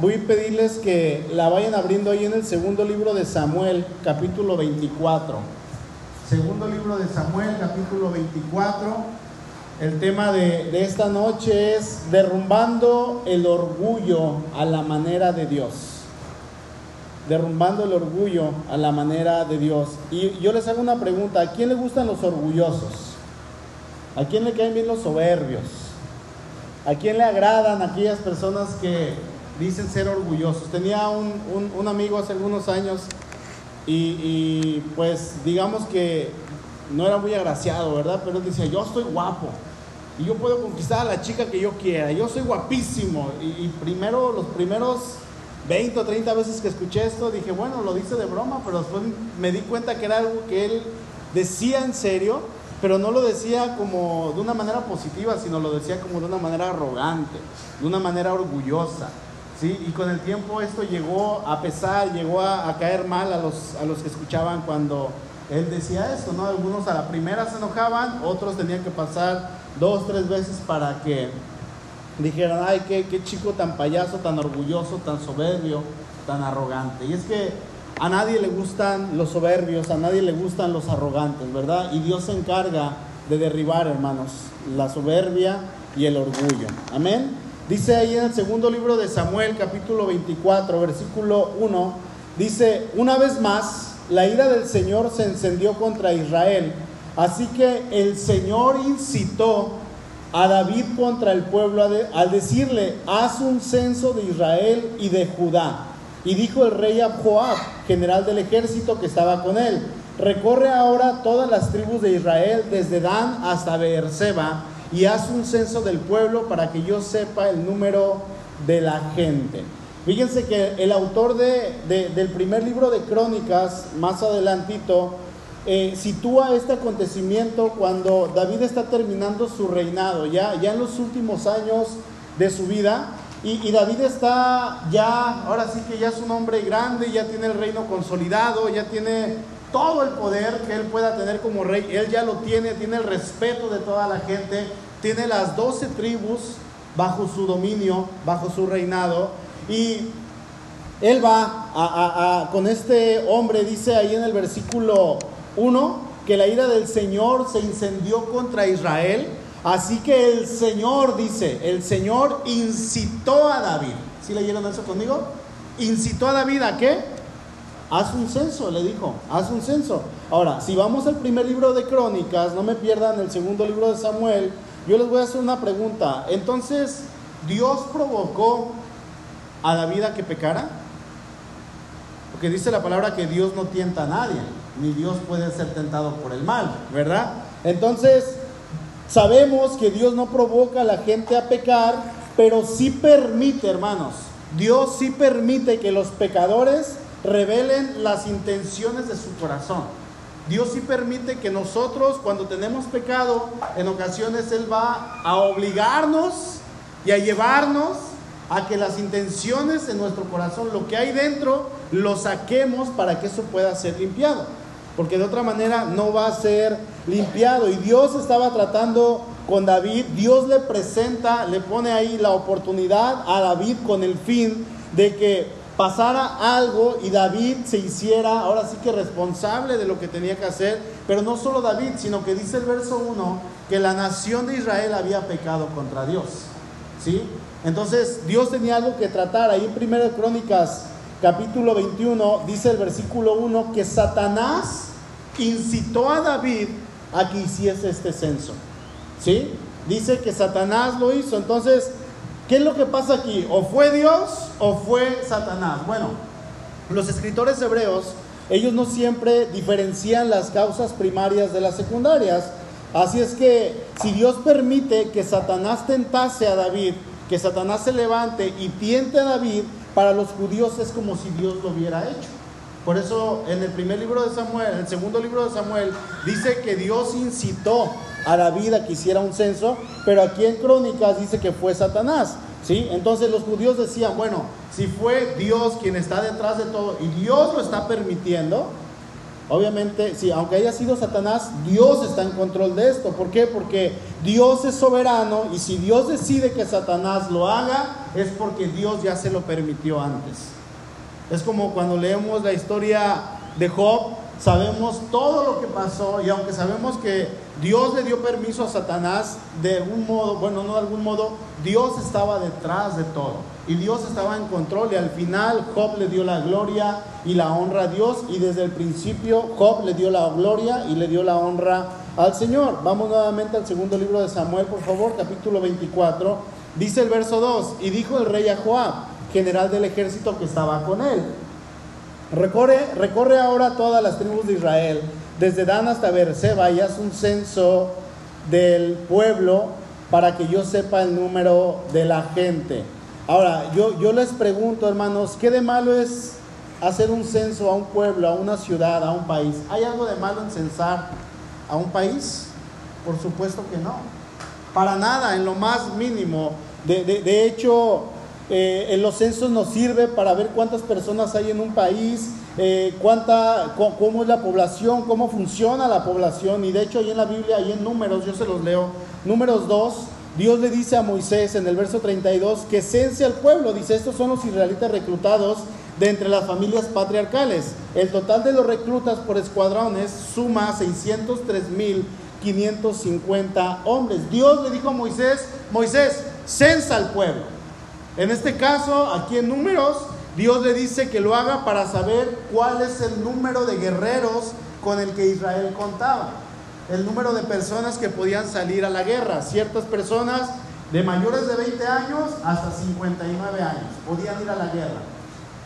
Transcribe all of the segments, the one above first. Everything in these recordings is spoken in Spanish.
voy a pedirles que la vayan abriendo ahí en el segundo libro de Samuel, capítulo 24. Segundo libro de Samuel, capítulo 24. El tema de, de esta noche es derrumbando el orgullo a la manera de Dios. Derrumbando el orgullo a la manera de Dios. Y yo les hago una pregunta, ¿a quién le gustan los orgullosos? ¿A quién le caen bien los soberbios? ¿A quién le agradan aquellas personas que dicen ser orgullosos? Tenía un, un- un amigo hace algunos años y, y, pues digamos que no era muy agraciado, ¿verdad? Pero él decía, yo estoy guapo y yo puedo conquistar a la chica que yo quiera, yo soy guapísimo. Y, y primero, los primeros 20 o 30 veces que escuché esto, dije, bueno, lo dice de broma, pero después me di cuenta que era algo que él decía en serio, pero no lo decía como de una manera positiva, sino lo decía como de una manera arrogante, de una manera orgullosa. ¿Sí? Y con el tiempo esto llegó a pesar, llegó a, caer mal a los, a los que escuchaban cuando él decía esto, ¿no? Algunos a la primera se enojaban, otros tenían que pasar dos, tres veces para que dijeran, ay, qué, qué chico tan payaso, tan orgulloso, tan soberbio, tan arrogante. Y es que a nadie le gustan los soberbios, a nadie le gustan los arrogantes, ¿verdad? Y Dios se encarga de derribar, hermanos, la soberbia y el orgullo. Amén. Dice ahí en el segundo libro de Samuel, capítulo 24, versículo 1, dice, una vez más, la ira del Señor se encendió contra Israel, así que el Señor incitó a David contra el pueblo al decirle, haz un censo de Israel y de Judá. Y dijo el rey a Joab, general del ejército que estaba con él, recorre ahora todas las tribus de Israel, desde Dan hasta Beerseba, y haz un censo del pueblo para que yo sepa el número de la gente. Fíjense que el autor de, de, del primer libro de Crónicas, más adelantito, eh, sitúa este acontecimiento cuando David está terminando su reinado, ya, ya en los últimos años de su vida, y, y, David está ya, ahora sí que ya es un hombre grande, ya tiene el reino consolidado, ya tiene todo el poder que él pueda tener como rey, él ya lo tiene, tiene el respeto de toda la gente, tiene las doce tribus bajo su dominio, bajo su reinado, y él va con este hombre, dice ahí en el versículo 1, que la ira del Señor se incendió contra Israel. Así que el Señor dice, el Señor incitó a David. ¿Sí leyeron eso conmigo? Incitó a David a qué? Haz un censo, le dijo, haz un censo. Ahora, si vamos al primer libro de Crónicas, no me pierdan el segundo libro de Samuel, yo les voy a hacer una pregunta. Entonces, ¿Dios provocó a David a que pecara? Porque dice la palabra que Dios no tienta a nadie, ni Dios puede ser tentado por el mal, ¿verdad? Entonces, sabemos que Dios no provoca a la gente a pecar, pero sí permite, hermanos, Dios sí permite que los pecadores revelen las intenciones de su corazón. Dios sí permite que nosotros, cuando tenemos pecado, en ocasiones Él va a obligarnos y a llevarnos a que las intenciones en nuestro corazón, lo que hay dentro, lo saquemos para que eso pueda ser limpiado. Porque de otra manera no va a ser limpiado. Y Dios estaba tratando con David, Dios le presenta, le pone ahí la oportunidad a David con el fin de que pasara algo y David se hiciera ahora sí que responsable de lo que tenía que hacer, pero no solo David, sino que dice el verso 1 que la nación de Israel había pecado contra Dios. ¿Sí? Entonces Dios tenía algo que tratar. Ahí en 1 Crónicas capítulo 21 dice el versículo 1 que Satanás incitó a David a que hiciese este censo. ¿Sí? Dice que Satanás lo hizo. Entonces, ¿qué es lo que pasa aquí? ¿O fue Dios o fue Satanás? Bueno, los escritores hebreos, ellos no siempre diferencian las causas primarias de las secundarias. Así es que si Dios permite que Satanás tentase a David, que Satanás se levante y tiente a David, para los judíos es como si Dios lo hubiera hecho. Por eso en el primer libro de Samuel, en el segundo libro de Samuel, dice que Dios incitó a David a que hiciera un censo, pero aquí en Crónicas dice que fue Satanás. ¿sí? Entonces los judíos decían, bueno, si fue Dios quien está detrás de todo y Dios lo está permitiendo, Obviamente, sí, aunque haya sido Satanás, Dios está en control de esto. ¿Por qué? Porque Dios es soberano y si Dios decide que Satanás lo haga, es porque Dios ya se lo permitió antes. Es como cuando leemos la historia de Job, sabemos todo lo que pasó y aunque sabemos que Dios le dio permiso a Satanás, de algún modo, bueno, no de algún modo, Dios estaba detrás de todo y Dios estaba en control y al final Job le dio la gloria y la honra a Dios y desde el principio Job le dio la gloria y le dio la honra al Señor. Vamos nuevamente al segundo libro de Samuel, por favor, capítulo 24. Dice el verso 2, y dijo el rey a Joab, general del ejército que estaba con él. Recorre, recorre ahora todas las tribus de Israel, desde Dan hasta Beerseba, y haz un censo del pueblo para que yo sepa el número de la gente. Ahora, yo, yo les pregunto, hermanos, ¿qué de malo es hacer un censo a un pueblo, a una ciudad, a un país? ¿Hay algo de malo en censar a un país? Por supuesto que no. Para nada, en lo más mínimo. De, de, de hecho, eh, en los censos nos sirve para ver cuántas personas hay en un país, eh, cuánta, cómo es la población, cómo funciona la población. Y de hecho, ahí en la Biblia, ahí en números, yo se los leo. Números 2, Dios le dice a Moisés en el verso 32 que cense al pueblo. Dice, estos son los israelitas reclutados de entre las familias patriarcales. El total de los reclutas por escuadrones suma 603.550 hombres. Dios le dijo a Moisés, Moisés, censa al pueblo. En este caso, aquí en números, Dios le dice que lo haga para saber cuál es el número de guerreros con el que Israel contaba. El número de personas que podían salir a la guerra. Ciertas personas de mayores de 20 años hasta 59 años podían ir a la guerra.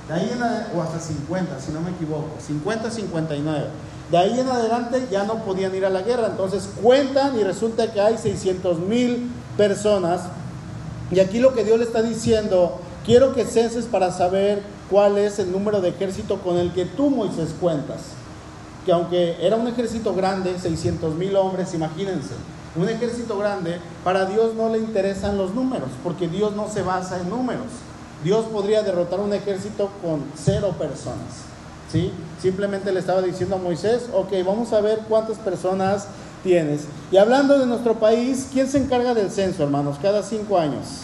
De ahí en o hasta 50, si no me equivoco. 50, 59. De ahí en adelante ya no podían ir a la guerra. Entonces cuentan y resulta que hay 600 mil personas y aquí lo que Dios le está diciendo, quiero que censes para saber cuál es el número de ejército con el que tú, Moisés, cuentas. Que aunque era un ejército grande, 600 mil hombres, imagínense, un ejército grande, para Dios no le interesan los números, porque Dios no se basa en números. Dios podría derrotar un ejército con cero personas. ¿sí? Simplemente le estaba diciendo a Moisés, ok, vamos a ver cuántas personas tienes. Y hablando de nuestro país, ¿quién se encarga del censo, hermanos? Cada cinco años.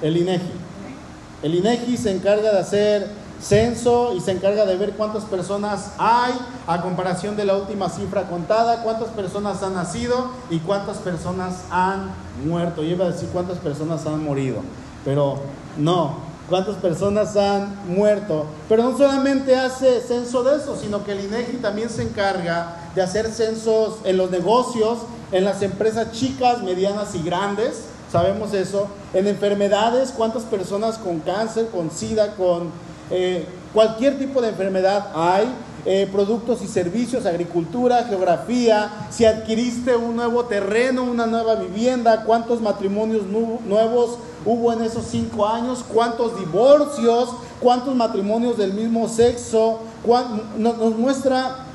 El INEGI. El INEGI se encarga de hacer censo y se encarga de ver cuántas personas hay a comparación de la última cifra contada, cuántas personas han nacido y cuántas personas han muerto. Yo iba a decir cuántas personas han morido, pero no, cuántas personas han muerto. Pero no solamente hace censo de eso, sino que el INEGI también se encarga de hacer censos en los negocios, en las empresas chicas, medianas y grandes. Sabemos eso. En enfermedades, cuántas personas con cáncer, con SIDA, con eh, cualquier tipo de enfermedad hay. Eh, productos y servicios, agricultura, geografía, si adquiriste un nuevo terreno, una nueva vivienda, cuántos matrimonios nuevos hubo en esos cinco años, cuántos divorcios, cuántos matrimonios del mismo sexo, nos, nos muestra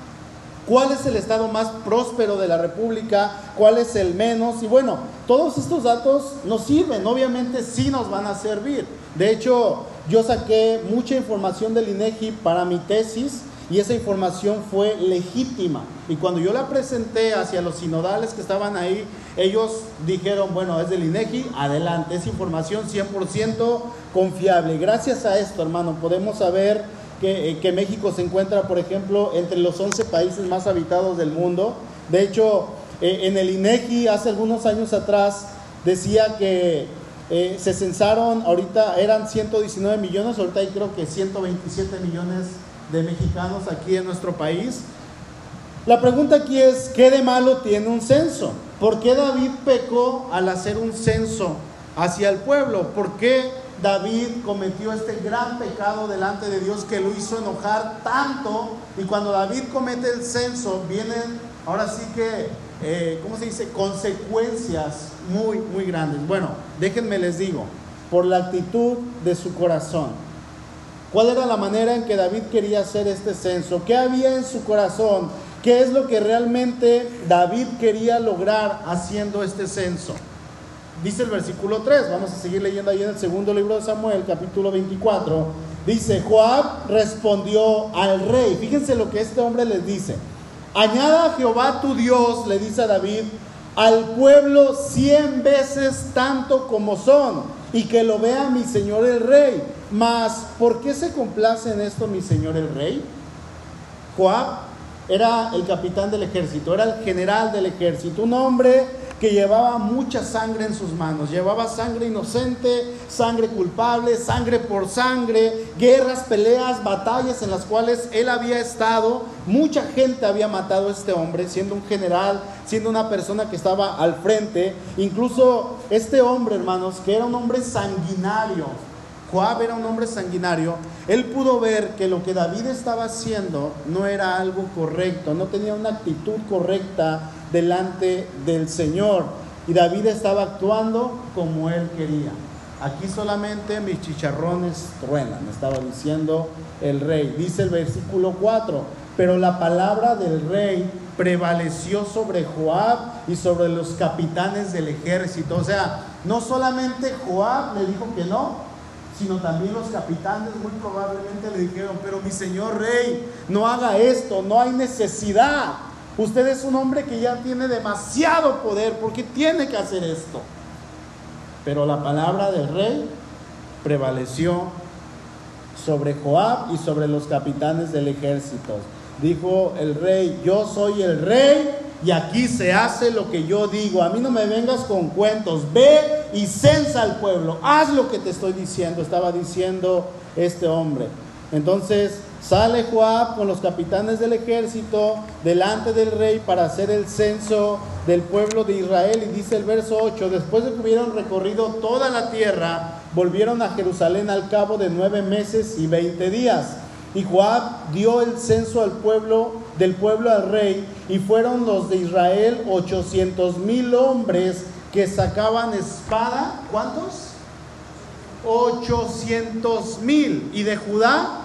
cuál es el estado más próspero de la República, cuál es el menos. Y bueno, todos estos datos nos sirven, obviamente sí nos van a servir. De hecho, yo saqué mucha información del INEGI para mi tesis y esa información fue legítima. Y cuando yo la presenté hacia los sinodales que estaban ahí, ellos dijeron, bueno, es del INEGI, adelante, es información 100% confiable. Gracias a esto, hermano, podemos saber que, eh, que, México se encuentra, por ejemplo, entre los 11 países más habitados del mundo. De hecho, eh, en el INEGI hace algunos años atrás decía que eh, se censaron, ahorita eran 119 millones, ahorita hay creo que 127 millones de mexicanos aquí en nuestro país. La pregunta aquí es, ¿qué de malo tiene un censo? ¿Por qué David pecó al hacer un censo hacia el pueblo? ¿Por qué David cometió este gran pecado delante de Dios que lo hizo enojar tanto? Y cuando David comete el censo, vienen ahora sí que, eh, ¿cómo se dice? Consecuencias muy, muy grandes. Bueno, déjenme les digo, por la actitud de su corazón. ¿Cuál era la manera en que David quería hacer este censo? ¿Qué había en su corazón? ¿Qué es lo que realmente David quería lograr haciendo este censo? Dice el versículo 3, vamos a seguir leyendo ahí en el segundo libro de Samuel, capítulo 24. Dice, Joab respondió al rey. Fíjense lo que este hombre les dice. Añada a Jehová tu Dios, le dice a David, al pueblo cien veces tanto como son, y que lo vea mi señor el rey. Mas, ¿por qué se complace en esto mi señor el rey? Joab era el capitán del ejército, era el general del ejército, un hombre que llevaba mucha sangre en sus manos, llevaba sangre inocente, sangre culpable, sangre por sangre, guerras, peleas, batallas en las cuales él había estado, mucha gente había matado a este hombre, siendo un general, siendo una persona que estaba al frente, incluso este hombre, hermanos, que era un hombre sanguinario, Joab era un hombre sanguinario, él pudo ver que lo que David estaba haciendo no era algo correcto, no tenía una actitud correcta delante del Señor. Y David estaba actuando como él quería. Aquí solamente mis chicharrones truenan, estaba diciendo el rey. Dice el versículo 4, pero la palabra del rey prevaleció sobre Joab y sobre los capitanes del ejército. O sea, no solamente Joab le dijo que no, sino también los capitanes muy probablemente le dijeron, pero mi señor rey, no haga esto, no hay necesidad. Usted es un hombre que ya tiene demasiado poder, porque tiene que hacer esto? Pero la palabra del rey prevaleció sobre Joab y sobre los capitanes del ejército. Dijo el rey, yo soy el rey y aquí se hace lo que yo digo. A mí no me vengas con cuentos. Ve y censa al pueblo. Haz lo que te estoy diciendo, estaba diciendo este hombre. Entonces sale Joab con los capitanes del ejército delante del rey para hacer el censo del pueblo de Israel. Y dice el verso 8, después de que hubieron recorrido toda la tierra, volvieron a Jerusalén al cabo de nueve meses y veinte días. Y Joab dio el censo al pueblo, del pueblo al rey, y fueron los de Israel ochocientos mil hombres que sacaban espada. ¿Cuántos? Ochocientos mil. Y de Judá,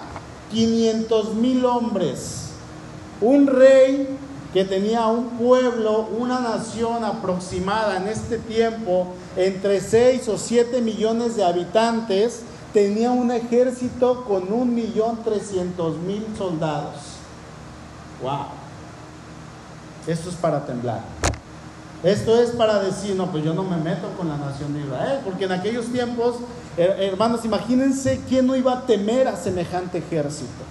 quinientos mil hombres. Un rey que tenía un pueblo, una nación aproximada en este tiempo entre 6 o 7 millones de habitantes, tenía un ejército con un millón trescientos mil soldados. ¡Wow! Esto es para temblar. Esto es para decir, no, pues yo no me meto con la nación de Israel, porque en aquellos tiempos, hermanos, imagínense quién no iba a temer a semejante ejército.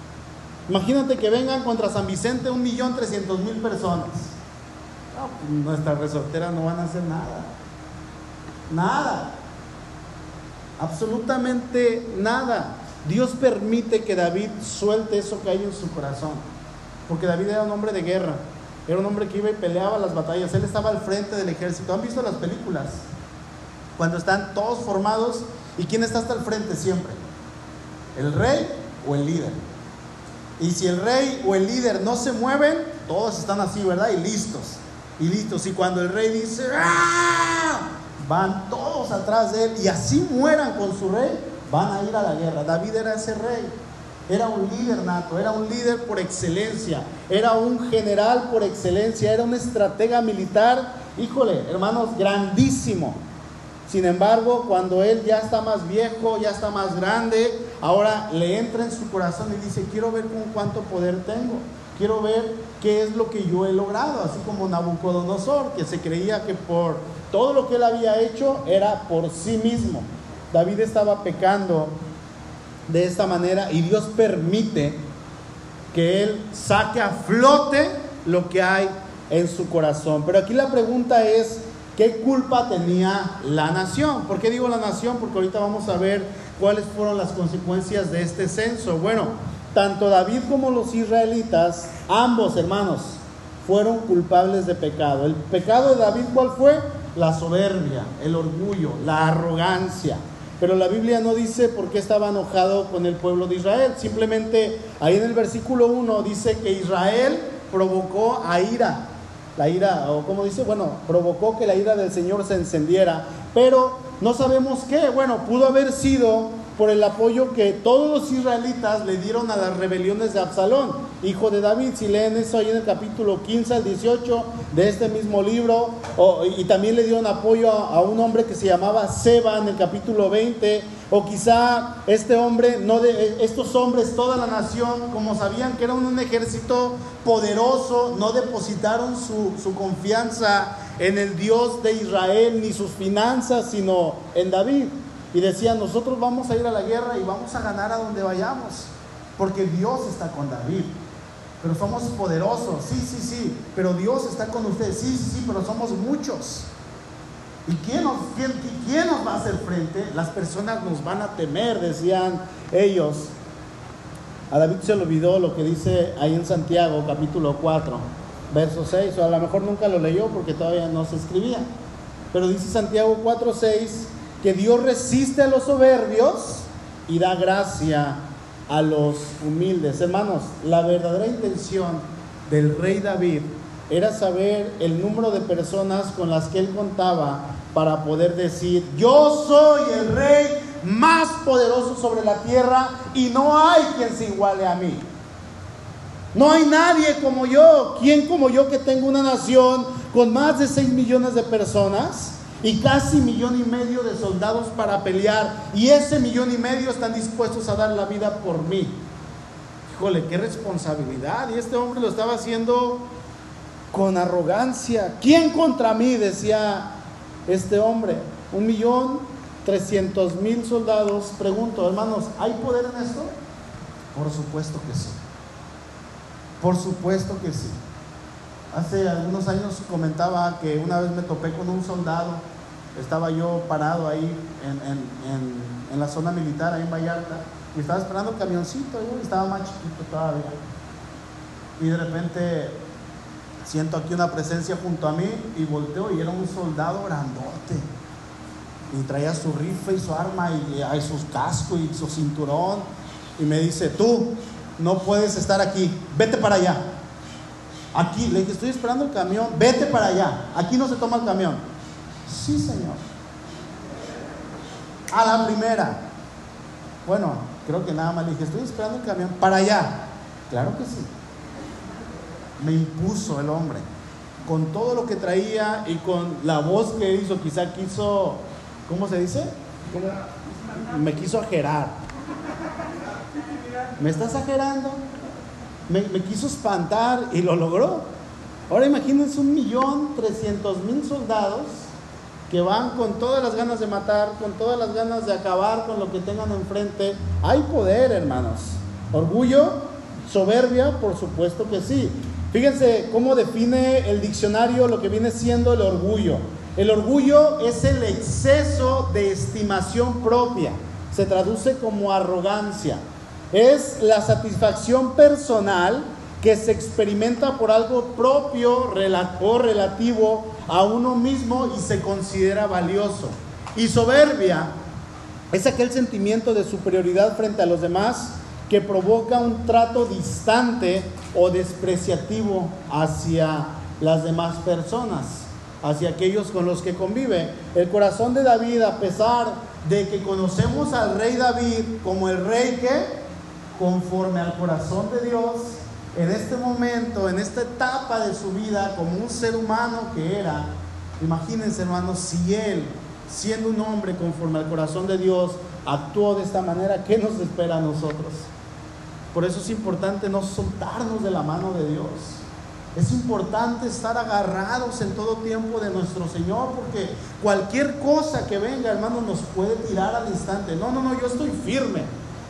Imagínate que vengan contra San Vicente un millón trescientos mil personas. No, pues nuestras resorteras no van a hacer nada. Nada. Absolutamente nada. Dios permite que David suelte eso que hay en su corazón. Porque David era un hombre de guerra. Era un hombre que iba y peleaba las batallas. Él estaba al frente del ejército. ¿Han visto las películas? Cuando están todos formados. ¿Y quién está hasta el frente siempre? ¿El rey o el líder? Y si el rey o el líder no se mueven, todos están así, ¿verdad? Y listos. Y listos. Y cuando el rey dice, ¡Ah! van todos atrás de él y así mueran con su rey, van a ir a la guerra. David era ese rey, era un líder nato, era un líder por excelencia, era un general por excelencia, era un estratega militar, híjole, hermanos, grandísimo. Sin embargo, cuando él ya está más viejo, ya está más grande, ahora le entra en su corazón y dice, quiero ver con cuánto poder tengo. Quiero ver qué es lo que yo he logrado, así como Nabucodonosor, que se creía que por todo lo que él había hecho era por sí mismo. David estaba pecando de esta manera y Dios permite que él saque a flote lo que hay en su corazón. Pero aquí la pregunta es, ¿qué culpa tenía la nación? ¿Por qué digo la nación? Porque ahorita vamos a ver cuáles fueron las consecuencias de este censo. Bueno, tanto David como los israelitas, ambos hermanos, fueron culpables de pecado. El pecado de David, ¿cuál fue? La soberbia, el orgullo, la arrogancia. Pero la Biblia no dice por qué estaba enojado con el pueblo de Israel. Simplemente ahí en el versículo 1 dice que Israel provocó a ira. La ira, o como dice, bueno, provocó que la ira del Señor se encendiera. Pero no sabemos qué. Bueno, pudo haber sido por el apoyo que todos los israelitas le dieron a las rebeliones de Absalón, hijo de David. Si leen eso ahí en el capítulo 15 al 18 de este mismo libro, y también le dieron apoyo a, un hombre que se llamaba Seba en el capítulo 20, o quizá este hombre, de, estos hombres, toda la nación, como sabían que era un ejército poderoso, no depositaron su, su confianza en el Dios de Israel ni sus finanzas, sino en David y decían, nosotros vamos a ir a la guerra y vamos a ganar a donde vayamos, porque Dios está con David. Pero somos poderosos, sí, sí, sí, pero Dios está con ustedes, sí, sí, sí, pero somos muchos. ¿Y quién nos, quién, quién nos va a hacer frente? Las personas nos van a temer, decían ellos. A David se le olvidó lo que dice ahí en Santiago, capítulo 4, verso 6, o a lo mejor nunca lo leyó porque todavía no se escribía. Pero dice Santiago 4, 6, que Dios resiste a los soberbios y da gracia a los humildes. Hermanos, la verdadera intención del rey David era saber el número de personas con las que él contaba para poder decir, yo soy el rey más poderoso sobre la tierra y no hay quien se iguale a mí. No hay nadie como yo. ¿Quién como yo que tengo una nación con más de 6 millones de personas? Y casi millón y medio de soldados para pelear y ese millón y medio están dispuestos a dar la vida por mí. Híjole, qué responsabilidad. Y este hombre lo estaba haciendo con arrogancia. ¿Quién contra mí? decía este hombre. Un millón trescientos mil soldados. Pregunto, hermanos, ¿hay poder en esto? Por supuesto que sí. Por supuesto que sí. Hace algunos años comentaba que una vez me topé con un soldado, estaba yo parado ahí en, la zona militar, ahí en Vallarta, y estaba esperando el camioncito, y estaba más chiquito todavía. Y de repente siento aquí una presencia junto a mí y volteo y era un soldado grandote. Y traía su rifle y su arma y, y sus cascos y su cinturón. Y me dice, tú no puedes estar aquí, vete para allá. Aquí, le dije, estoy esperando el camión, vete para allá. Aquí no se toma el camión. Sí, Señor. A la primera. Bueno, creo que nada más le dije, estoy esperando el camión para allá. Claro que sí. Me impuso el hombre. Con todo lo que traía y con la voz que hizo, quizá quiso, ¿cómo se dice? Me quiso ajerar. ¿Me estás ajerando? Me, quiso espantar y lo logró. Ahora imagínense un millón trescientos mil soldados que van con todas las ganas de matar, con todas las ganas de acabar con lo que tengan enfrente. Hay poder, hermanos. Orgullo, soberbia, por supuesto que sí. Fíjense cómo define el diccionario lo que viene siendo el orgullo. El orgullo es el exceso de estimación propia. Se traduce como arrogancia es la satisfacción personal que se experimenta por algo propio o relativo a uno mismo y se considera valioso. Y soberbia es aquel sentimiento de superioridad frente a los demás que provoca un trato distante o despreciativo hacia las demás personas, hacia aquellos con los que convive. El corazón de David, a pesar de que conocemos al rey David como el rey que conforme al corazón de Dios, en este momento, en esta etapa de su vida, como un ser humano que era, imagínense hermanos, si él, siendo un hombre conforme al corazón de Dios, actuó de esta manera, ¿qué nos espera a nosotros? Por eso es importante no soltarnos de la mano de Dios. Es importante estar agarrados en todo tiempo de nuestro Señor, porque cualquier cosa que venga, hermano, nos puede tirar al instante. No, no, no, yo estoy firme.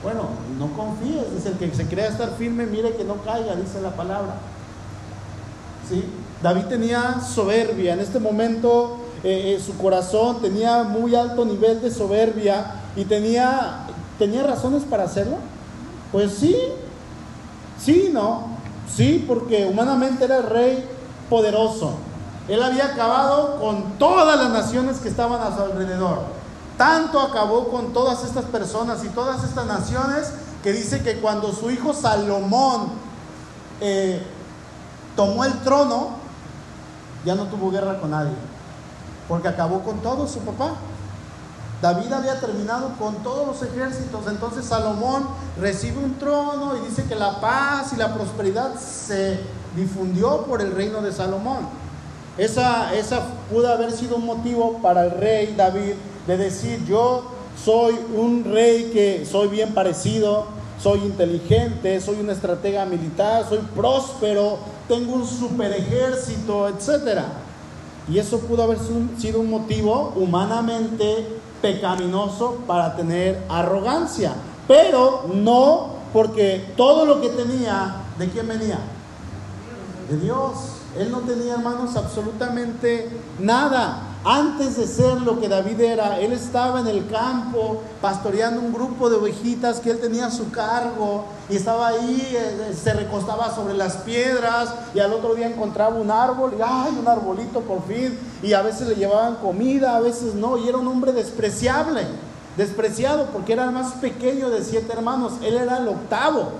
Bueno, no confíes, dice el que se crea estar firme, mire que no caiga, dice la palabra. ¿Sí? David tenía soberbia, en este momento eh, eh, su corazón tenía muy alto nivel de soberbia y tenía, tenía razones para hacerlo. Pues sí, sí, no, sí, porque humanamente era el rey poderoso. Él había acabado con todas las naciones que estaban a su alrededor. Tanto acabó con todas estas personas y todas estas naciones que dice que cuando su hijo Salomón eh, tomó el trono, ya no tuvo guerra con nadie, porque acabó con todo su papá. David había terminado con todos los ejércitos, entonces Salomón recibe un trono y dice que la paz y la prosperidad se difundió por el reino de Salomón. Esa, esa pudo haber sido un motivo para el rey David de decir, yo soy un rey que soy bien parecido, soy inteligente, soy un estratega militar, soy próspero, tengo un super ejército, etc. Y eso pudo haber sido un motivo humanamente pecaminoso para tener arrogancia, pero no porque todo lo que tenía, ¿de quién venía? De Dios. Él no tenía, hermanos, absolutamente nada. Antes de ser lo que David era, él estaba en el campo pastoreando un grupo de ovejitas que él tenía a su cargo y estaba ahí, eh, se recostaba sobre las piedras y al otro día encontraba un árbol y ¡ay, un arbolito por fin! Y a veces le llevaban comida, a veces no, y era un hombre despreciable, despreciado porque era el más pequeño de siete hermanos, él era el octavo.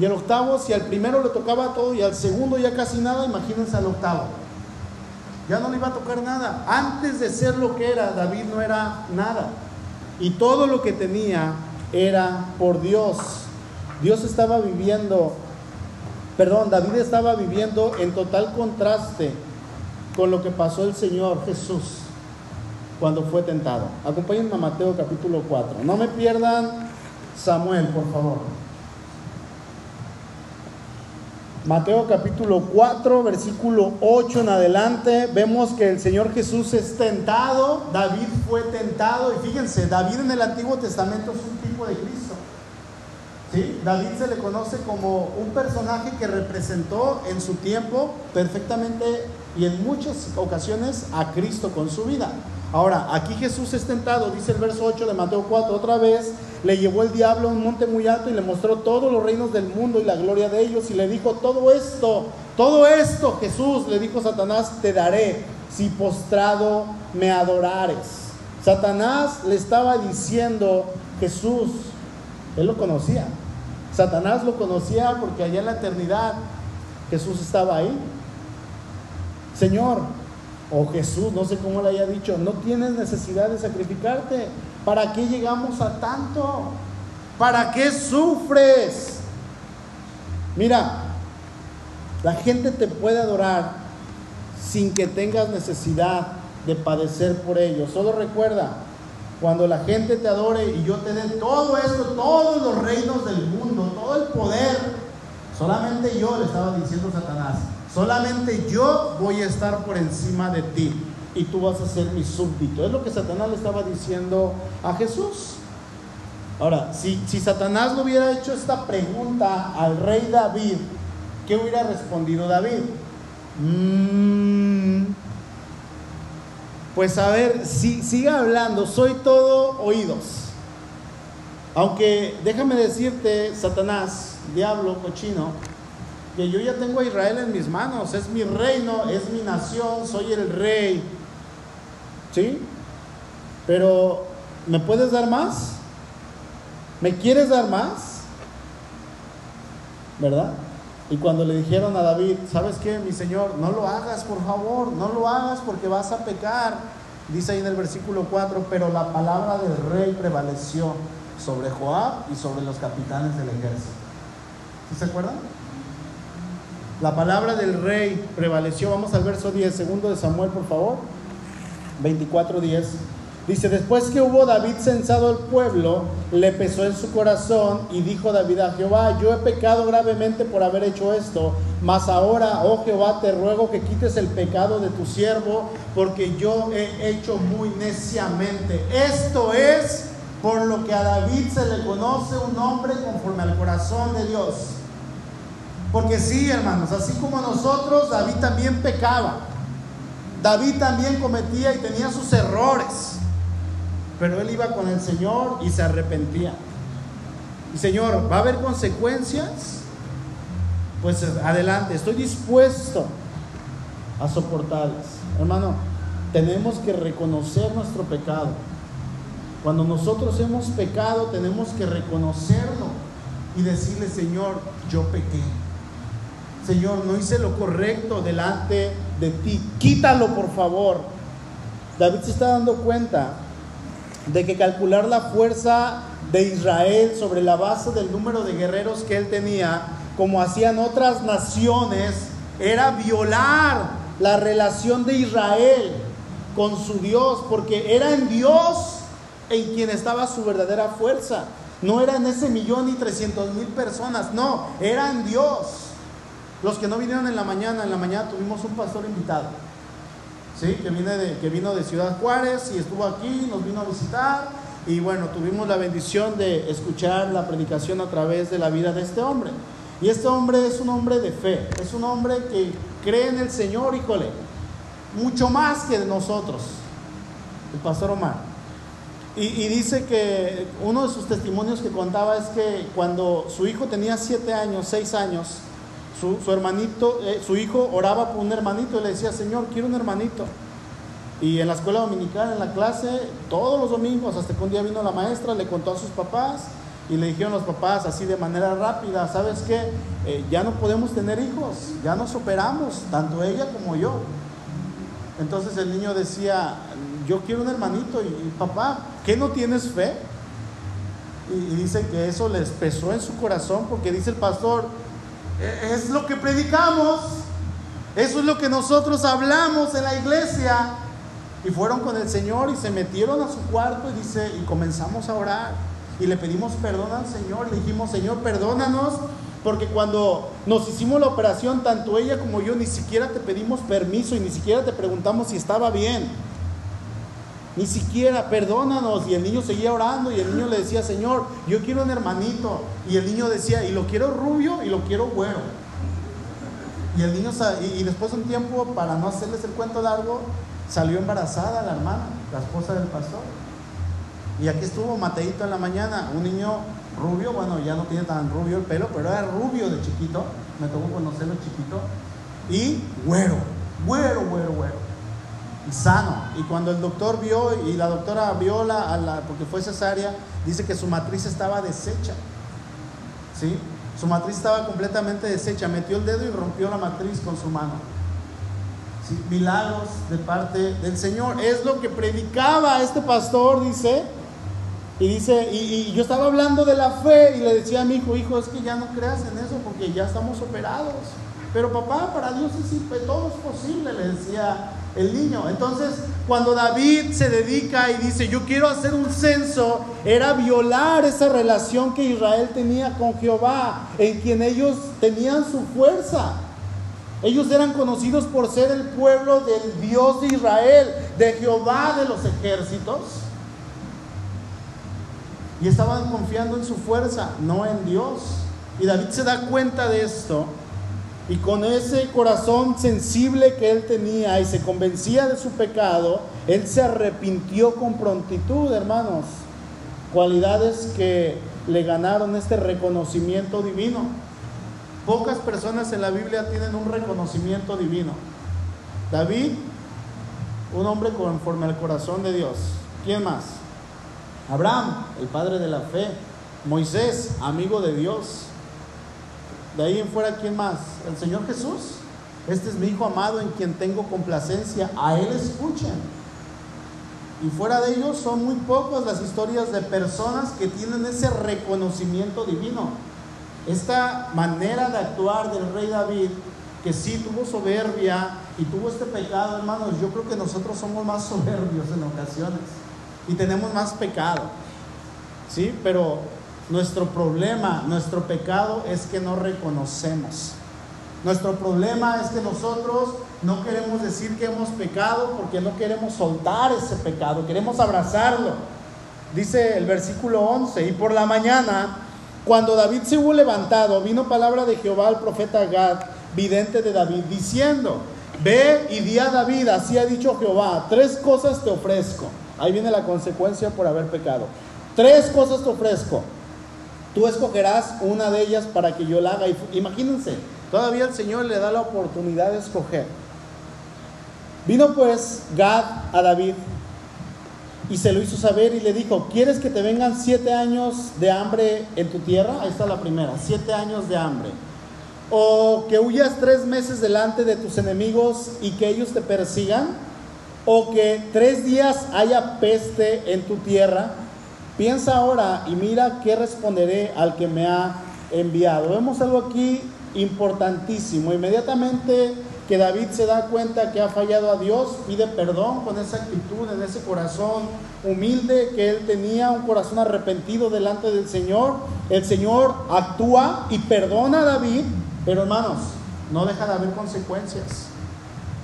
Y el octavo, si al primero le tocaba todo y al segundo ya casi nada, imagínense al octavo. Ya no le iba a tocar nada. Antes de ser lo que era, David no era nada. Y todo lo que tenía era por Dios. Dios estaba viviendo, perdón, David estaba viviendo en total contraste con lo que pasó el Señor Jesús cuando fue tentado. Acompáñenme a Mateo capítulo 4. No me pierdan Samuel, por favor. Mateo capítulo 4, versículo 8 en adelante, vemos que el Señor Jesús es tentado, David fue tentado, y fíjense, David en el Antiguo Testamento es un tipo de Cristo. ¿Sí? David se le conoce como un personaje que representó en su tiempo perfectamente y en muchas ocasiones a Cristo con su vida. Ahora, aquí Jesús es tentado, dice el verso 8 de Mateo 4, otra vez le llevó el diablo a un monte muy alto y le mostró todos los reinos del mundo y la gloria de ellos y le dijo, todo esto, todo esto, Jesús, le dijo Satanás, te daré si postrado me adorares. Satanás le estaba diciendo, Jesús, él lo conocía. Satanás lo conocía porque allá en la eternidad Jesús estaba ahí. Señor, o Jesús, no sé cómo le haya dicho, no tienes necesidad de sacrificarte. ¿Para qué llegamos a tanto? ¿Para qué sufres? Mira, la gente te puede adorar sin que tengas necesidad de padecer por ello. Solo recuerda, cuando la gente te adore y yo te dé todo esto, todos los reinos del mundo, todo el poder, solamente yo le estaba diciendo Satanás, Solamente yo voy a estar por encima de ti y tú vas a ser mi súbdito. Es lo que Satanás le estaba diciendo a Jesús. Ahora, si, si Satanás le hubiera hecho esta pregunta al rey David, ¿qué hubiera respondido David? Mm, pues a ver, si, sigue hablando, soy todo oídos. Aunque déjame decirte, Satanás, diablo, cochino, que yo ya tengo a Israel en mis manos, es mi reino, es mi nación, soy el rey. ¿Sí? Pero, ¿me puedes dar más? ¿Me quieres dar más? ¿Verdad? Y cuando le dijeron a David, ¿sabes qué, mi Señor? No lo hagas, por favor, no lo hagas porque vas a pecar. Dice ahí en el versículo 4, pero la palabra del rey prevaleció sobre Joab y sobre los capitanes del ejército. ¿Sí se acuerdan? La palabra del rey prevaleció. Vamos al verso 10, segundo de Samuel, por favor. 24, 10. Dice, después que hubo David censado el pueblo, le pesó en su corazón y dijo David a Jehová, yo he pecado gravemente por haber hecho esto, mas ahora, oh Jehová, te ruego que quites el pecado de tu siervo, porque yo he hecho muy neciamente. Esto es por lo que a David se le conoce un hombre conforme al corazón de Dios. Porque sí, hermanos, así como nosotros, David también pecaba. David también cometía y tenía sus errores. Pero él iba con el Señor y se arrepentía. Y Señor, ¿va a haber consecuencias? Pues adelante, estoy dispuesto a soportarlas. Hermano, tenemos que reconocer nuestro pecado. Cuando nosotros hemos pecado, tenemos que reconocerlo y decirle, Señor, yo pequé. Señor, no hice lo correcto delante de ti. Quítalo, por favor. David se está dando cuenta de que calcular la fuerza de Israel sobre la base del número de guerreros que él tenía, como hacían otras naciones, era violar la relación de Israel con su Dios, porque era en Dios en quien estaba su verdadera fuerza. No era en ese millón y trescientos mil personas, no, era en Dios. Los que no vinieron en la mañana, en la mañana tuvimos un pastor invitado, ¿sí? que, vino de Ciudad Juárez y estuvo aquí, nos vino a visitar y bueno, tuvimos la bendición de escuchar la predicación a través de la vida de este hombre. Y este hombre es un hombre de fe, es un hombre que cree en el Señor, híjole, mucho más que nosotros, el pastor Omar. Y, dice que uno de sus testimonios que contaba es que cuando su hijo tenía siete años, seis años, su, hermanito, eh, su hijo oraba por un hermanito y le decía, Señor, quiero un hermanito. Y en la escuela dominical, en la clase, todos los domingos, hasta que un día vino la maestra, le contó a sus papás y le dijeron los papás así de manera rápida, ¿sabes qué? Eh, ya no podemos tener hijos, ya nos operamos, tanto ella como yo. Entonces el niño decía, yo quiero un hermanito y, papá, ¿qué no tienes fe? Y, y, dice que eso les pesó en su corazón porque dice el pastor, es lo que predicamos, eso es lo que nosotros hablamos en la iglesia. Y fueron con el Señor y se metieron a su cuarto y dice, y comenzamos a orar. Y le pedimos perdón al Señor, le dijimos, Señor, perdónanos porque cuando nos hicimos la operación, tanto ella como yo, ni siquiera te pedimos permiso y ni siquiera te preguntamos si estaba bien. Ni siquiera, perdónanos. Y el niño seguía orando y el niño le decía, Señor, yo quiero un hermanito. Y el niño decía, y lo quiero rubio y lo quiero güero. Y el niño, y después de un tiempo, para no hacerles el cuento largo, salió embarazada la hermana, la esposa del pastor. Y aquí estuvo Mateito en la mañana, un niño rubio, bueno, ya no tiene tan rubio el pelo, pero era rubio de chiquito, me tocó conocerlo chiquito, y güero, güero, güero, güero, y sano. Y cuando el doctor vio, y la doctora vio, la, porque fue cesárea, dice que su matriz estaba deshecha, ¿sí? Su matriz estaba completamente deshecha, metió el dedo y rompió la matriz con su mano. ¿Sí? Milagros de parte del Señor. Es lo que predicaba este pastor, dice, y dice, y, yo estaba hablando de la fe y le decía a mi hijo, hijo, es que ya no creas en eso porque ya estamos operados. Pero papá, para Dios es, todo es posible, le decía el niño. Entonces, cuando David se dedica y dice, yo quiero hacer un censo, era violar esa relación que Israel tenía con Jehová, en quien ellos tenían su fuerza. Ellos eran conocidos por ser el pueblo del Dios de Israel, de Jehová de los ejércitos. Y estaban confiando en su fuerza, no en Dios. Y David se da cuenta de esto. Y con ese corazón sensible que él tenía y se convencía de su pecado, él se arrepintió con prontitud, hermanos. Cualidades que le ganaron este reconocimiento divino. Pocas personas en la Biblia tienen un reconocimiento divino. David, un hombre conforme al corazón de Dios. ¿Quién más? Abraham, el padre de la fe. Moisés, amigo de Dios. De ahí en fuera, ¿quién más? El Señor Jesús. Este es mi Hijo amado en quien tengo complacencia. A Él escuchen. Y fuera de ellos son muy pocas las historias de personas que tienen ese reconocimiento divino. Esta manera de actuar del rey David, que sí tuvo soberbia y tuvo este pecado, hermanos, yo creo que nosotros somos más soberbios en ocasiones y tenemos más pecado. ¿Sí? Pero nuestro problema, nuestro pecado es que no reconocemos. Nuestro problema es que nosotros no queremos decir que hemos pecado porque no queremos soltar ese pecado, queremos abrazarlo. Dice el versículo 11, y por la mañana, cuando David se hubo levantado, vino palabra de Jehová al profeta Gad, vidente de David, diciendo, ve y di a David, así ha dicho Jehová, tres cosas te ofrezco. Ahí viene la consecuencia por haber pecado. Tres cosas te ofrezco. Tú escogerás una de ellas para que yo la haga. Imagínense, todavía el Señor le da la oportunidad de escoger. Vino pues Gad a David y se lo hizo saber y le dijo, ¿quieres que te vengan siete años de hambre en tu tierra? Ahí está la primera, siete años de hambre. O que huyas tres meses delante de tus enemigos y que ellos te persigan. o que tres días haya peste en tu tierra? Piensa ahora y mira qué responderé al que me ha enviado. Vemos algo aquí importantísimo. Inmediatamente que David se da cuenta que ha fallado a Dios, pide perdón con esa actitud, en ese corazón humilde que él tenía, un corazón arrepentido delante del Señor. El Señor actúa y perdona a David, pero hermanos, no deja de haber consecuencias.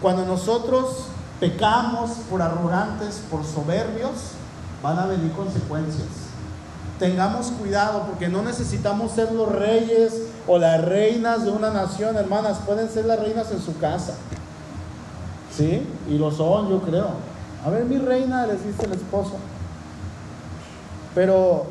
Cuando nosotros pecamos por arrogantes, por soberbios, van a venir consecuencias. Tengamos cuidado porque no necesitamos ser los reyes o las reinas de una nación, hermanas. Pueden ser las reinas en su casa. ¿Sí? Y lo son, yo creo. A ver, mi reina, les dice el esposo. Pero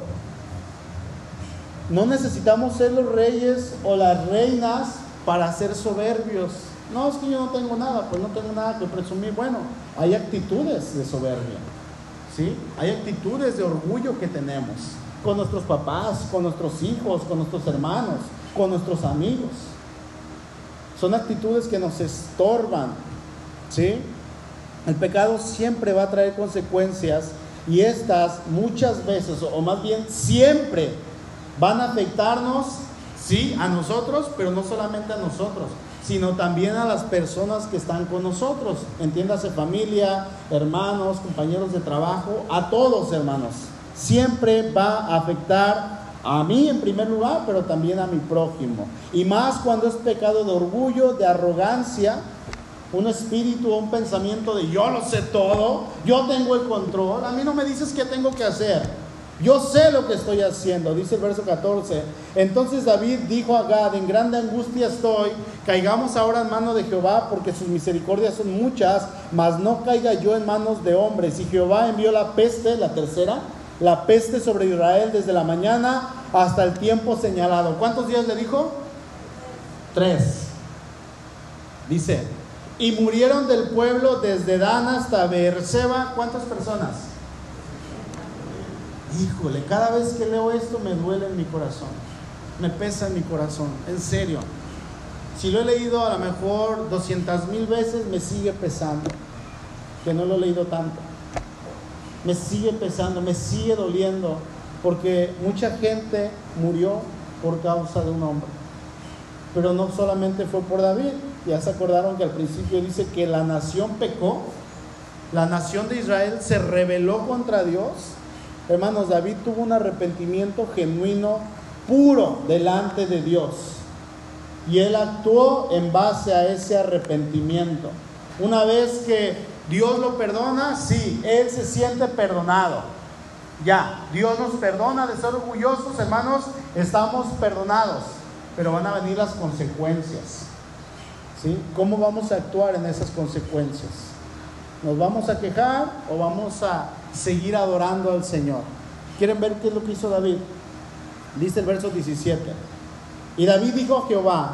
no necesitamos ser los reyes o las reinas para ser soberbios. No, es que yo no tengo nada, pues no tengo nada que presumir. Bueno, hay actitudes de soberbia. Hay actitudes de orgullo que tenemos con nuestros papás, con nuestros hijos, con nuestros hermanos, con nuestros amigos. Son actitudes que nos estorban, ¿sí? El pecado siempre va a traer consecuencias y estas muchas veces, o más bien siempre, van a afectarnos, sí, a nosotros, pero no solamente a nosotros, sino también a las personas que están con nosotros. Entiéndase familia, hermanos, compañeros de trabajo, a todos hermanos siempre va a afectar a mí en primer lugar, pero también a mi prójimo. Y más cuando es pecado de orgullo, de arrogancia, un espíritu un pensamiento de yo lo sé todo, yo tengo el control, a mí no me dices qué tengo que hacer. Yo sé lo que estoy haciendo, dice el verso 14. Entonces David dijo a Gad, en grande angustia estoy, caigamos ahora en mano de Jehová, porque sus misericordias son muchas, mas no caiga yo en manos de hombres. Y Jehová envió la peste, la tercera, la peste sobre Israel desde la mañana hasta el tiempo señalado. ¿Cuántos días le dijo? Tres. Dice, y murieron del pueblo desde Dan hasta Beerseba. ¿Cuántas personas? Híjole, cada vez que leo esto me duele en mi corazón. Me pesa en mi corazón, en serio. Si lo he leído a lo mejor 200 mil veces, me sigue pesando. Que no lo he leído tanto me sigue pesando, me sigue doliendo, porque mucha gente murió por causa de un hombre. Pero no solamente fue por David, ya se acordaron que al principio dice que la nación pecó, la nación de Israel se rebeló contra Dios. Hermanos, David tuvo un arrepentimiento genuino, puro delante de Dios. Y él actuó en base a ese arrepentimiento. Una vez que Dios lo perdona, sí, Él se siente perdonado. Ya, Dios nos perdona de ser orgullosos, hermanos, estamos perdonados, pero van a venir las consecuencias. ¿Sí? ¿Cómo vamos a actuar en esas consecuencias? ¿Nos vamos a quejar o vamos a seguir adorando al Señor? ¿Quieren ver qué es lo que hizo David? Dice el verso 17. Y David dijo a Jehová,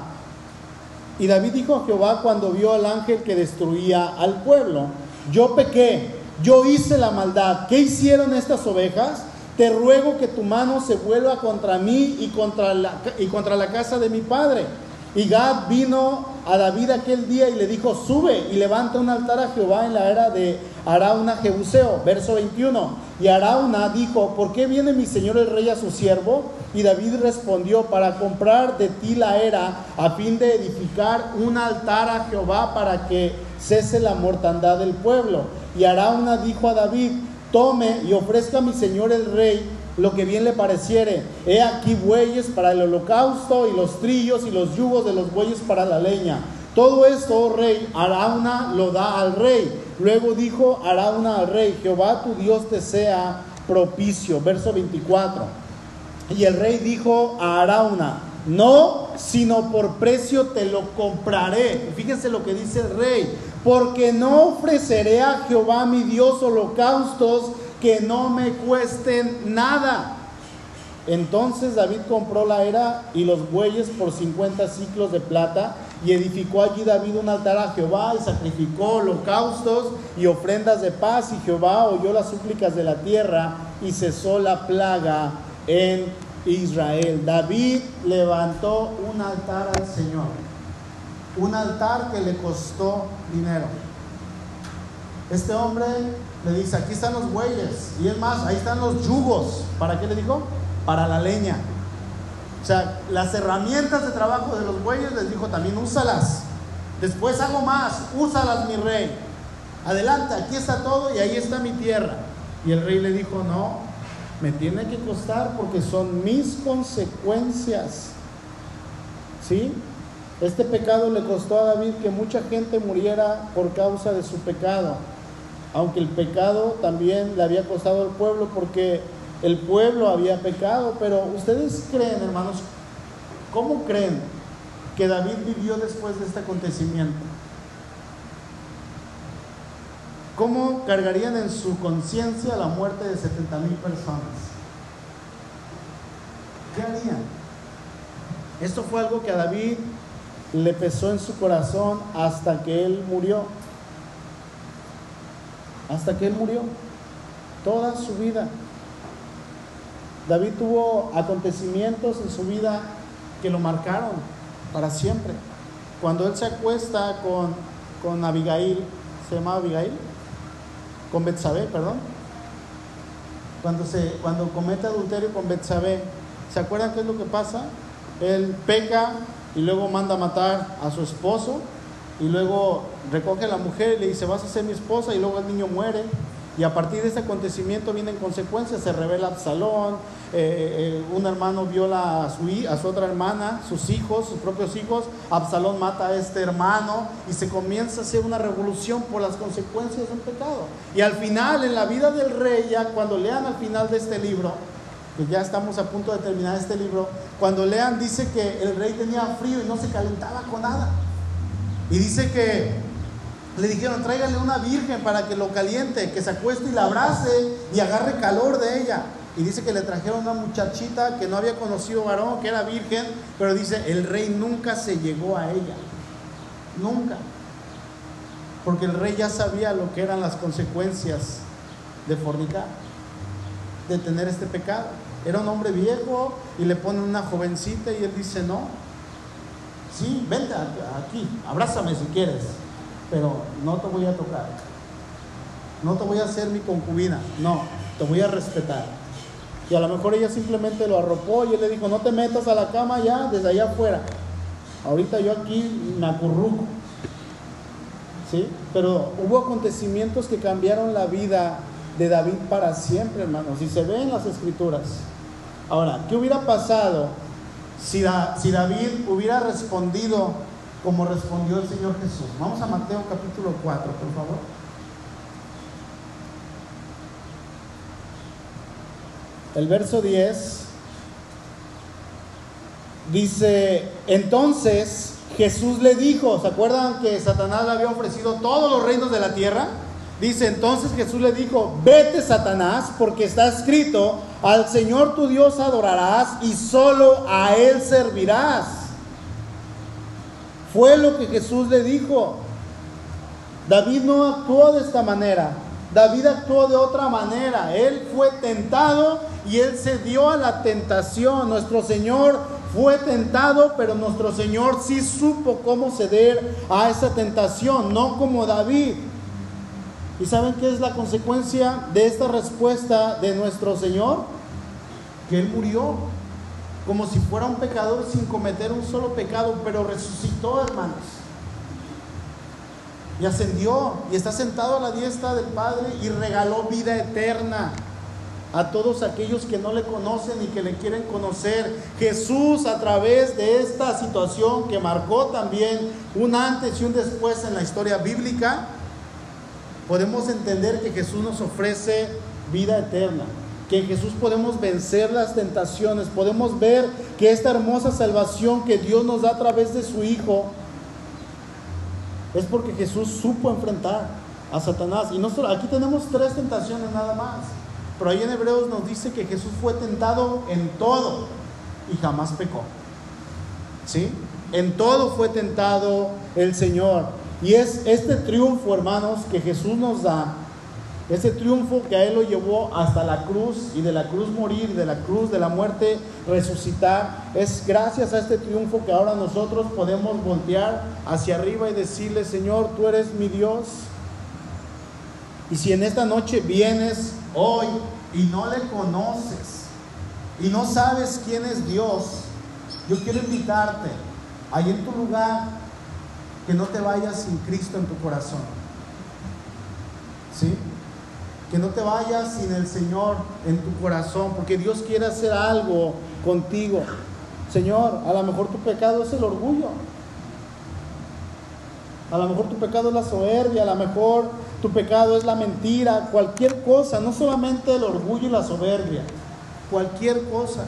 y David dijo a Jehová cuando vio al ángel que destruía al pueblo, yo pequé, yo hice la maldad. ¿Qué hicieron estas ovejas? Te ruego que tu mano se vuelva contra mí y contra la, y contra la casa de mi padre. Y Gad vino a David aquel día y le dijo, sube y levanta un altar a Jehová en la era de Arauna Jebuseo. Verso 21. Y Arauna dijo, ¿por qué viene mi señor el rey a su siervo? Y David respondió, para comprar de ti la era a fin de edificar un altar a Jehová para que cese la mortandad del pueblo. Y Arauna dijo a David, tome y ofrezca a mi señor el rey lo que bien le pareciere. He aquí bueyes para el holocausto y los trillos y los yugos de los bueyes para la leña. Todo esto, oh rey, Arauna lo da al rey. Luego dijo Arauna al rey, Jehová tu Dios te sea propicio. Verso 24. Y el rey dijo a Arauna, no, sino por precio te lo compraré. Fíjense lo que dice el rey, porque no ofreceré a Jehová mi Dios holocaustos que no me cuesten nada. Entonces David compró la era y los bueyes por 50 ciclos de plata y edificó allí David un altar a Jehová y sacrificó holocaustos y ofrendas de paz y Jehová oyó las súplicas de la tierra y cesó la plaga en Israel. David levantó un altar al Señor, un altar que le costó dinero. Este hombre le dice, aquí están los bueyes. Y es más, ahí están los yugos. ¿Para qué le dijo? Para la leña. O sea, las herramientas de trabajo de los bueyes les dijo también, úsalas. Después hago más, úsalas mi rey. Adelante, aquí está todo y ahí está mi tierra. Y el rey le dijo, no, me tiene que costar porque son mis consecuencias. ¿Sí? Este pecado le costó a David que mucha gente muriera por causa de su pecado. Aunque el pecado también le había costado al pueblo porque el pueblo había pecado. Pero ustedes creen, hermanos, ¿cómo creen que David vivió después de este acontecimiento? ¿Cómo cargarían en su conciencia la muerte de 70 mil personas? ¿Qué harían? Esto fue algo que a David le pesó en su corazón hasta que él murió. Hasta que él murió. Toda su vida. David tuvo acontecimientos en su vida que lo marcaron para siempre. Cuando él se acuesta con, con Abigail, ¿se llama Abigail? Con Betsabé, perdón. Cuando, se, cuando comete adulterio con Betsabé, ¿se acuerdan qué es lo que pasa? Él peca y luego manda a matar a su esposo y luego recoge a la mujer y le dice, vas a ser mi esposa y luego el niño muere. Y a partir de ese acontecimiento vienen consecuencias, se revela Absalón, eh, eh, un hermano viola a su, a su otra hermana, sus hijos, sus propios hijos, Absalón mata a este hermano y se comienza a hacer una revolución por las consecuencias del pecado. Y al final, en la vida del rey, ya cuando lean al final de este libro, que ya estamos a punto de terminar este libro, cuando lean dice que el rey tenía frío y no se calentaba con nada. Y dice que le dijeron, tráigale una virgen para que lo caliente, que se acueste y la abrace y agarre calor de ella. Y dice que le trajeron una muchachita que no había conocido varón, que era virgen, pero dice, el rey nunca se llegó a ella. Nunca. Porque el rey ya sabía lo que eran las consecuencias de fornicar, de tener este pecado. Era un hombre viejo y le ponen una jovencita y él dice, no, sí, vente aquí, abrázame si quieres, pero no te voy a tocar. No te voy a hacer mi concubina, no, te voy a respetar. Y a lo mejor ella simplemente lo arropó y él le dijo, no te metas a la cama ya desde allá afuera. Ahorita yo aquí me acurruco. ¿Sí? Pero hubo acontecimientos que cambiaron la vida de David para siempre, hermanos. Y se ve en las escrituras. Ahora, ¿qué hubiera pasado si, David hubiera respondido como respondió el Señor Jesús? Vamos a Mateo capítulo 4, por favor. El verso 10 dice, entonces Jesús le dijo, ¿se acuerdan que Satanás le había ofrecido todos los reinos de la tierra? Dice entonces Jesús le dijo, vete Satanás, porque está escrito, al Señor tu Dios adorarás y solo a Él servirás. Fue lo que Jesús le dijo. David no actuó de esta manera, David actuó de otra manera. Él fue tentado y él se dio a la tentación. Nuestro Señor fue tentado, pero nuestro Señor sí supo cómo ceder a esa tentación, no como David. ¿Y saben qué es la consecuencia de esta respuesta de nuestro Señor? Que Él murió como si fuera un pecador sin cometer un solo pecado, pero resucitó, hermanos. Y ascendió y está sentado a la diestra del Padre y regaló vida eterna a todos aquellos que no le conocen y que le quieren conocer. Jesús a través de esta situación que marcó también un antes y un después en la historia bíblica, podemos entender que Jesús nos ofrece vida eterna, que Jesús podemos vencer las tentaciones, podemos ver que esta hermosa salvación que Dios nos da a través de su Hijo es porque Jesús supo enfrentar a Satanás. Y no aquí tenemos tres tentaciones nada más, pero ahí en Hebreos nos dice que Jesús fue tentado en todo y jamás pecó. ¿Sí? En todo fue tentado el Señor. Y es este triunfo, hermanos, que Jesús nos da, ese triunfo que a Él lo llevó hasta la cruz y de la cruz morir, de la cruz de la muerte resucitar, es gracias a este triunfo que ahora nosotros podemos voltear hacia arriba y decirle, Señor, tú eres mi Dios. Y si en esta noche vienes hoy y no le conoces y no sabes quién es Dios, yo quiero invitarte ahí en tu lugar que no te vayas sin Cristo en tu corazón. ¿Sí? Que no te vayas sin el Señor en tu corazón, porque Dios quiere hacer algo contigo. Señor, a lo mejor tu pecado es el orgullo. A lo mejor tu pecado es la soberbia, a lo mejor tu pecado es la mentira, cualquier cosa, no solamente el orgullo y la soberbia, cualquier cosa.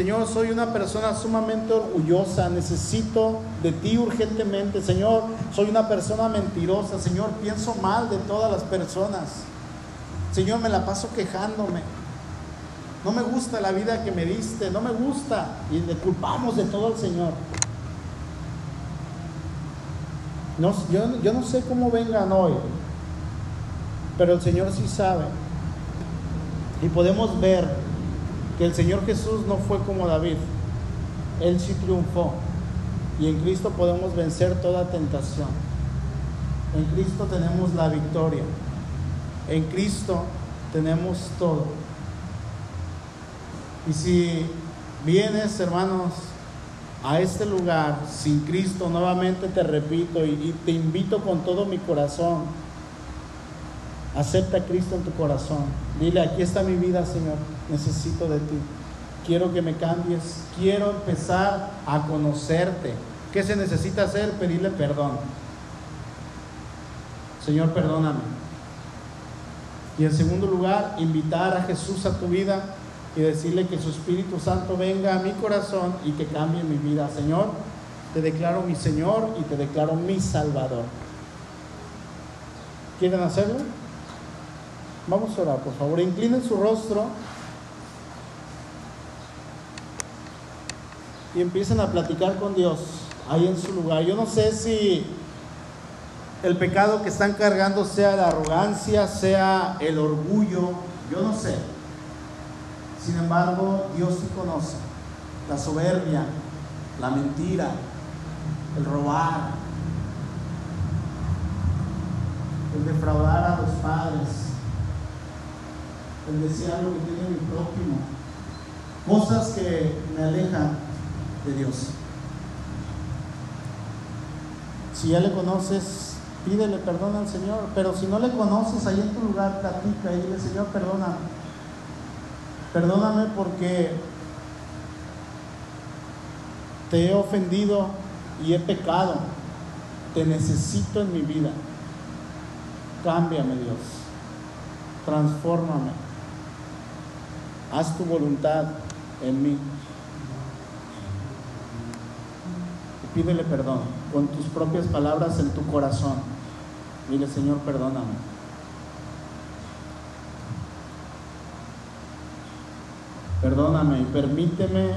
Señor, soy una persona sumamente orgullosa, necesito de ti urgentemente. Señor, soy una persona mentirosa. Señor, pienso mal de todas las personas. Señor, me la paso quejándome. No me gusta la vida que me diste, no me gusta. Y le culpamos de todo al Señor. Yo no sé cómo vengan hoy, pero el Señor sí sabe. Y podemos ver que el Señor Jesús no fue como David. Él sí triunfó. Y en Cristo podemos vencer toda tentación. En Cristo tenemos la victoria. En Cristo tenemos todo. Y si vienes, hermanos, a este lugar sin Cristo, nuevamente te repito y, te invito con todo mi corazón, acepta a Cristo en tu corazón. Dile, aquí está mi vida, Señor, necesito de ti. Quiero que me cambies, quiero empezar a conocerte. ¿Qué se necesita hacer? Pedirle perdón. Señor, perdóname. Y en segundo lugar, invitar a Jesús a tu vida y decirle que su Espíritu Santo venga a mi corazón y que cambie mi vida. Señor, te declaro mi Señor y te declaro mi Salvador. ¿Quieren hacerlo? Vamos a orar, por favor. Inclinen su rostro y empiecen a platicar con Dios ahí en su lugar. Yo no sé si el pecado que están cargando sea la arrogancia, sea el orgullo, yo no sé. Sin embargo, Dios sí conoce la soberbia, la mentira, el robar, el defraudar a los padres, el desear lo que tiene mi prójimo, cosas que me alejan de Dios. Si ya le conoces, pídele perdón al Señor, pero si no le conoces, ahí en tu lugar platica y dile, Señor, perdóname Perdóname porque te he ofendido y he pecado. Te necesito en mi vida. Cámbiame, Dios. Transfórmame. Haz tu voluntad en mí. Y pídele perdón con tus propias palabras en tu corazón. Dile, Señor, perdóname. Perdóname y permíteme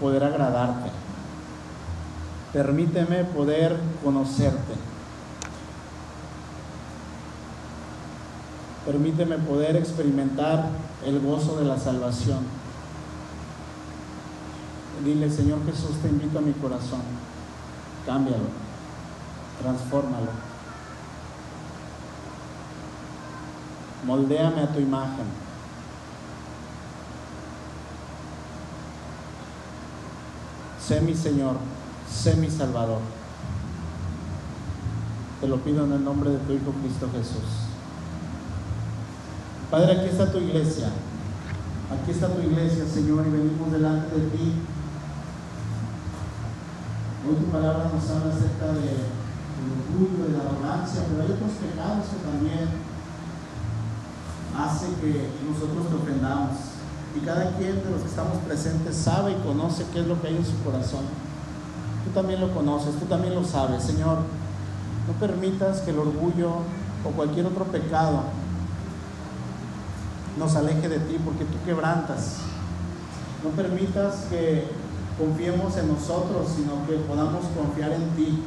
poder agradarte. Permíteme poder conocerte. Permíteme poder experimentar el gozo de la salvación. Dile, Señor Jesús, te invito a mi corazón. Cámbialo. Transfórmalo. Moldéame a tu imagen. sé mi Señor, sé mi Salvador. Te lo pido en el nombre de tu Hijo Cristo Jesús. Padre, aquí está tu iglesia. Aquí está tu iglesia, Señor, y venimos delante de ti. Hoy tu palabra nos habla acerca de, del orgullo, de la arrogancia, pero hay otros pecados que también hacen que nosotros te ofendamos. Y cada quien de los que estamos presentes sabe y conoce qué es lo que hay en su corazón. Tú también lo conoces, tú también lo sabes, Señor. No permitas que el orgullo o cualquier otro pecado nos aleje de ti, porque tú quebrantas. No permitas que confiemos en nosotros, sino que podamos confiar en ti.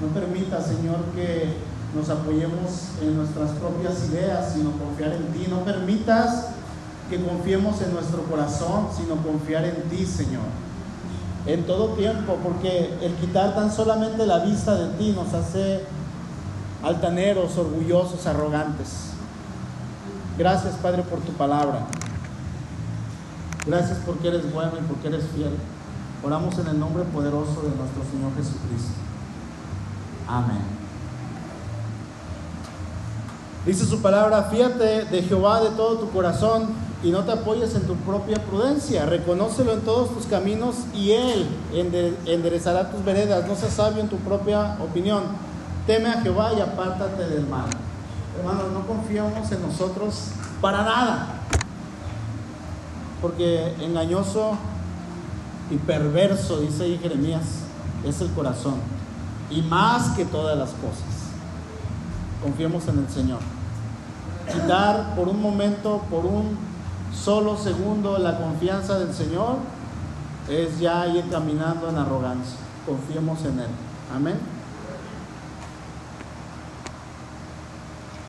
No permitas, Señor, que nos apoyemos en nuestras propias ideas, sino confiar en ti. No permitas que confiemos en nuestro corazón, sino confiar en ti, Señor. En todo tiempo, porque el quitar tan solamente la vista de ti nos hace altaneros, orgullosos, arrogantes. Gracias, Padre, por tu palabra. Gracias porque eres bueno y porque eres fiel. Oramos en el nombre poderoso de nuestro Señor Jesucristo. Amén. Dice su palabra, fíjate de Jehová de todo tu corazón y no te apoyes en tu propia prudencia. Reconócelo en todos tus caminos y Él enderezará tus veredas. No seas sabio en tu propia opinión. Teme a Jehová y apártate del mal. Hermanos, no confiamos en nosotros para nada. Porque engañoso y perverso, dice Jeremías, es el corazón. Y más que todas las cosas. Confiemos en el Señor. Quitar por un momento, por un solo segundo, la confianza del Señor es ya ir caminando en arrogancia. Confiemos en Él. Amén.